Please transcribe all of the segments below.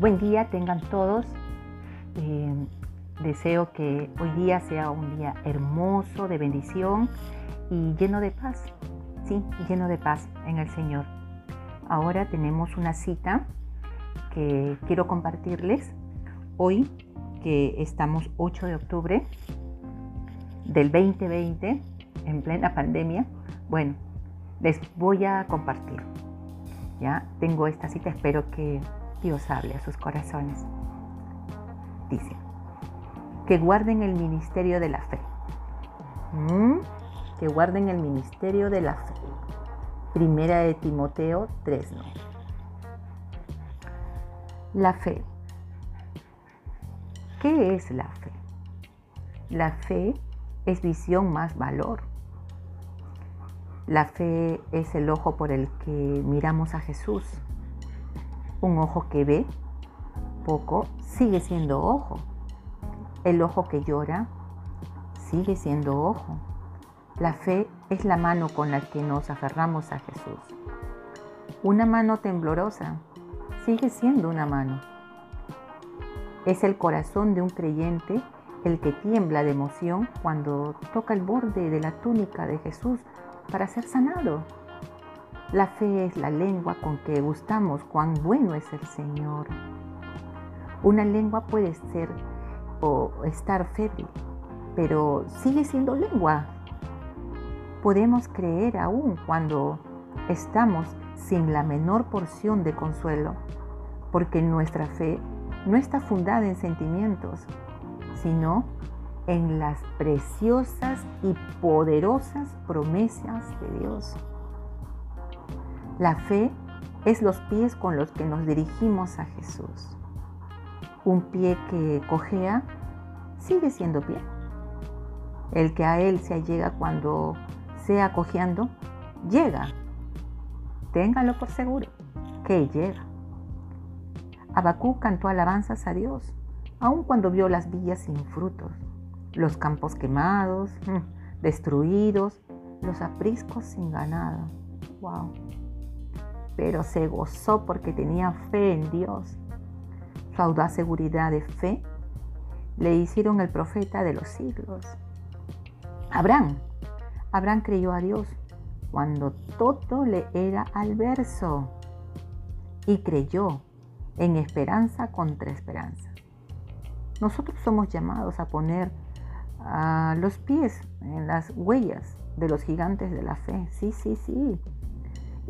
Buen día tengan todos. Eh, deseo que hoy día sea un día hermoso, de bendición y lleno de paz. Sí, lleno de paz en el Señor. Ahora tenemos una cita que quiero compartirles hoy, que estamos 8 de octubre del 2020, en plena pandemia. Bueno, les voy a compartir. Ya tengo esta cita, espero que Dios hable a sus corazones. Dice, que guarden el ministerio de la fe. ¿Mm? Que guarden el ministerio de la fe. Primera de Timoteo 3. La fe. ¿Qué es la fe? La fe es visión más valor. La fe es el ojo por el que miramos a Jesús. Un ojo que ve poco sigue siendo ojo. El ojo que llora sigue siendo ojo. La fe es la mano con la que nos aferramos a Jesús. Una mano temblorosa sigue siendo una mano. Es el corazón de un creyente el que tiembla de emoción cuando toca el borde de la túnica de Jesús para ser sanado. La fe es la lengua con que gustamos cuán bueno es el Señor. Una lengua puede ser o estar febril, pero sigue siendo lengua. Podemos creer aún cuando estamos sin la menor porción de consuelo, porque nuestra fe no está fundada en sentimientos, sino en las preciosas y poderosas promesas de Dios. La fe es los pies con los que nos dirigimos a Jesús. Un pie que cojea sigue siendo pie. El que a Él se allega cuando sea cojeando, llega. Téngalo por seguro, que llega. Abacú cantó alabanzas a Dios, aun cuando vio las villas sin frutos, los campos quemados, mm, destruidos, los apriscos sin ganado. Wow pero se gozó porque tenía fe en Dios. Su audaz seguridad de fe le hicieron el profeta de los siglos. Abraham, Abraham creyó a Dios cuando todo le era adverso y creyó en esperanza contra esperanza. Nosotros somos llamados a poner los pies en las huellas de los gigantes de la fe. Sí, sí, sí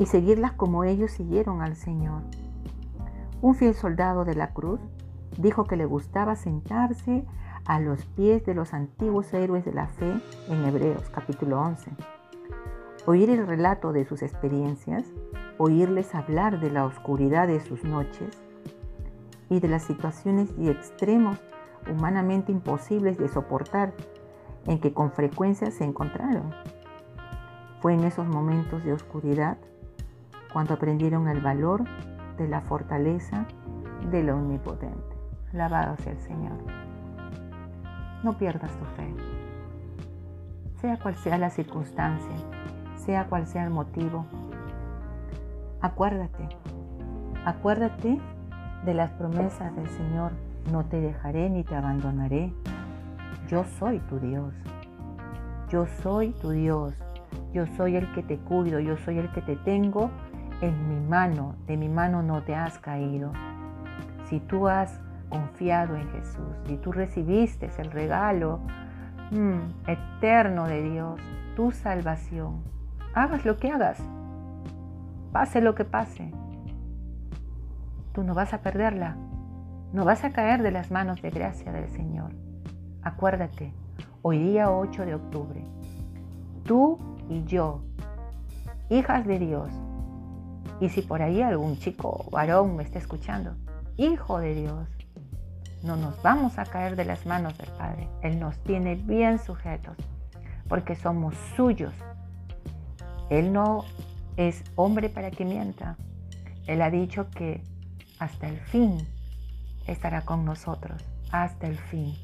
y seguirlas como ellos siguieron al Señor. Un fiel soldado de la cruz dijo que le gustaba sentarse a los pies de los antiguos héroes de la fe en Hebreos capítulo 11. Oír el relato de sus experiencias, oírles hablar de la oscuridad de sus noches y de las situaciones y extremos humanamente imposibles de soportar en que con frecuencia se encontraron. Fue en esos momentos de oscuridad cuando aprendieron el valor de la fortaleza del Omnipotente. Alabado sea el Señor. No pierdas tu fe. Sea cual sea la circunstancia, sea cual sea el motivo, acuérdate, acuérdate de las promesas del Señor. No te dejaré ni te abandonaré. Yo soy tu Dios. Yo soy tu Dios. Yo soy el que te cuido. Yo soy el que te tengo en mi mano, de mi mano no te has caído. Si tú has confiado en Jesús, si tú recibiste el regalo mm, eterno de Dios, tu salvación, hagas lo que hagas, pase lo que pase, tú no vas a perderla, no vas a caer de las manos de gracia del Señor. Acuérdate, hoy día 8 de octubre, tú y yo, hijas de Dios, y si por ahí algún chico varón me está escuchando, hijo de Dios, no nos vamos a caer de las manos del Padre. Él nos tiene bien sujetos porque somos suyos. Él no es hombre para que mienta. Él ha dicho que hasta el fin estará con nosotros. Hasta el fin.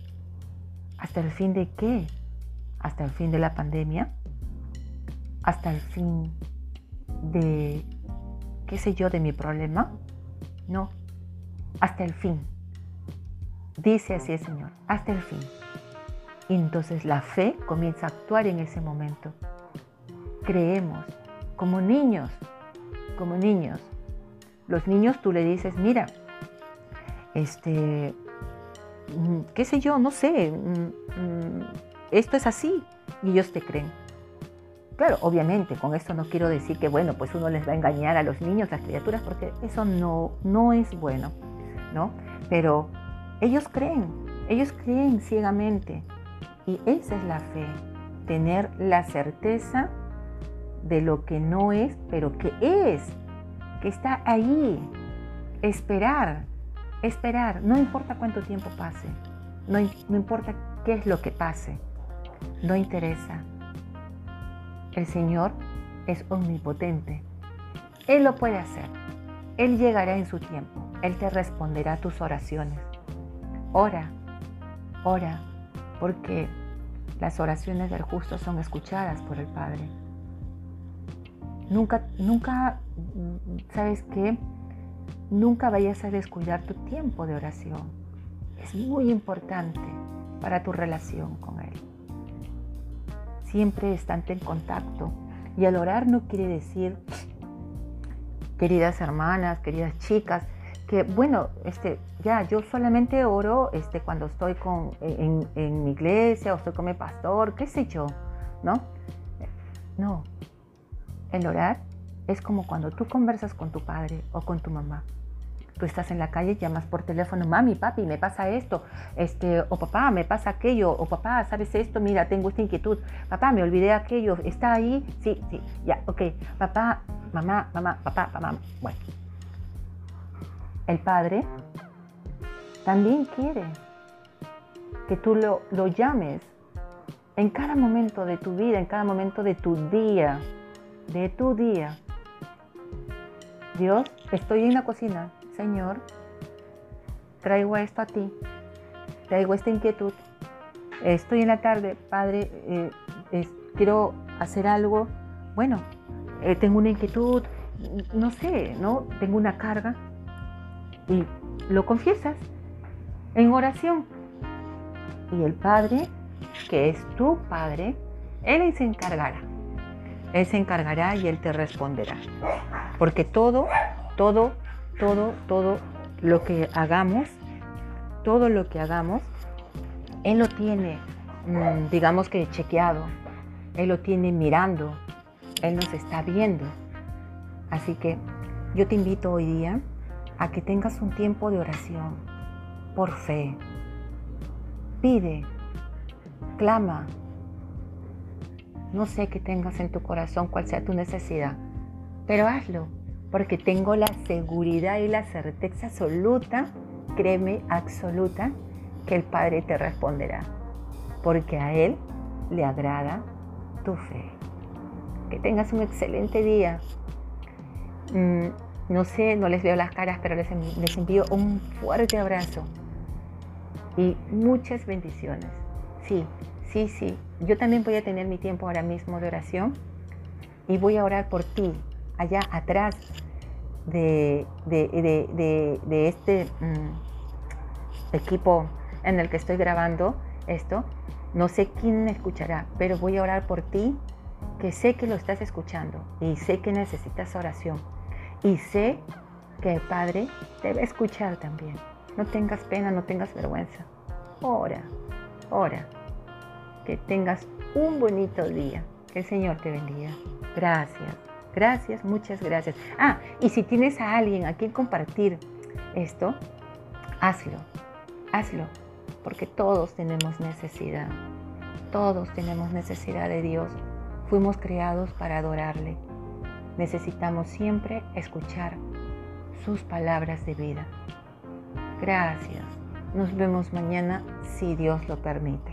¿Hasta el fin de qué? ¿Hasta el fin de la pandemia? ¿Hasta el fin de qué sé yo, de mi problema. No, hasta el fin. Dice así el Señor, hasta el fin. Y entonces la fe comienza a actuar en ese momento. Creemos como niños, como niños. Los niños tú le dices, mira, este, mm, qué sé yo, no sé, mm, mm, esto es así y ellos te creen. Claro, obviamente, con esto no quiero decir que, bueno, pues uno les va a engañar a los niños, a las criaturas, porque eso no, no es bueno, ¿no? Pero ellos creen, ellos creen ciegamente. Y esa es la fe, tener la certeza de lo que no es, pero que es, que está ahí. Esperar, esperar, no importa cuánto tiempo pase, no, no importa qué es lo que pase, no interesa. El Señor es omnipotente. Él lo puede hacer. Él llegará en su tiempo. Él te responderá a tus oraciones. Ora, ora, porque las oraciones del justo son escuchadas por el Padre. Nunca, nunca, ¿sabes qué? Nunca vayas a descuidar tu tiempo de oración. Es muy importante para tu relación con Él. Siempre estante en contacto. Y al orar no quiere decir, queridas hermanas, queridas chicas, que bueno, este, ya, yo solamente oro este, cuando estoy con, en, en, mi iglesia o estoy con mi pastor, qué sé yo, ¿no? No, el orar es como cuando tú conversas con tu padre o con tu mamá. Tú estás en la calle, llamas por teléfono, mami, papi, me pasa esto, este, o papá, me pasa aquello, o papá, ¿sabes esto? Mira, tengo esta inquietud, papá, me olvidé aquello, ¿está ahí? Sí, sí, ya, ok, papá, mamá, mamá, papá, mamá, bueno el Padre también quiere que tú lo, lo llames en cada momento de tu vida, en cada momento de tu día, de tu día. Dios, estoy en la cocina, Señor, traigo esto a ti, traigo esta inquietud. Estoy en la tarde, Padre, eh, quiero hacer algo. Bueno, eh, tengo una inquietud, no sé, ¿no? Tengo una carga y lo confiesas en oración. Y el Padre, que es tu Padre, Él se encargará. Él se encargará y Él te responderá. Porque todo, todo, todo, todo lo que hagamos, todo lo que hagamos, Él lo tiene, mm, digamos que chequeado. Él lo tiene mirando. Él nos está viendo. Así que yo te invito hoy día a que tengas un tiempo de oración por fe. Pide, clama. No sé qué tengas en tu corazón, cuál sea tu necesidad, pero hazlo, porque tengo la seguridad y la certeza absoluta, créeme, absoluta, que el Padre te responderá, porque a Él le agrada tu fe. Que tengas un excelente día. Mm, no sé, no les veo las caras, pero les, envío un fuerte abrazo y muchas bendiciones. Sí, sí, sí. Yo también voy a tener mi tiempo ahora mismo de oración y voy a orar por ti, allá atrás de, este mm, equipo en el que estoy grabando esto. No sé quién me escuchará, pero voy a orar por ti, que sé que lo estás escuchando y sé que necesitas oración y sé que el Padre te va a escuchar también. No tengas pena, no tengas vergüenza. Ora, ora. Que tengas un bonito día. Que el Señor te bendiga. Gracias, gracias, muchas gracias. Ah, y si tienes a alguien a quien compartir esto, hazlo, hazlo. Porque todos tenemos necesidad. Todos tenemos necesidad de Dios. Fuimos creados para adorarle necesitamos siempre escuchar sus palabras de vida. Gracias. Nos vemos mañana si Dios lo permite.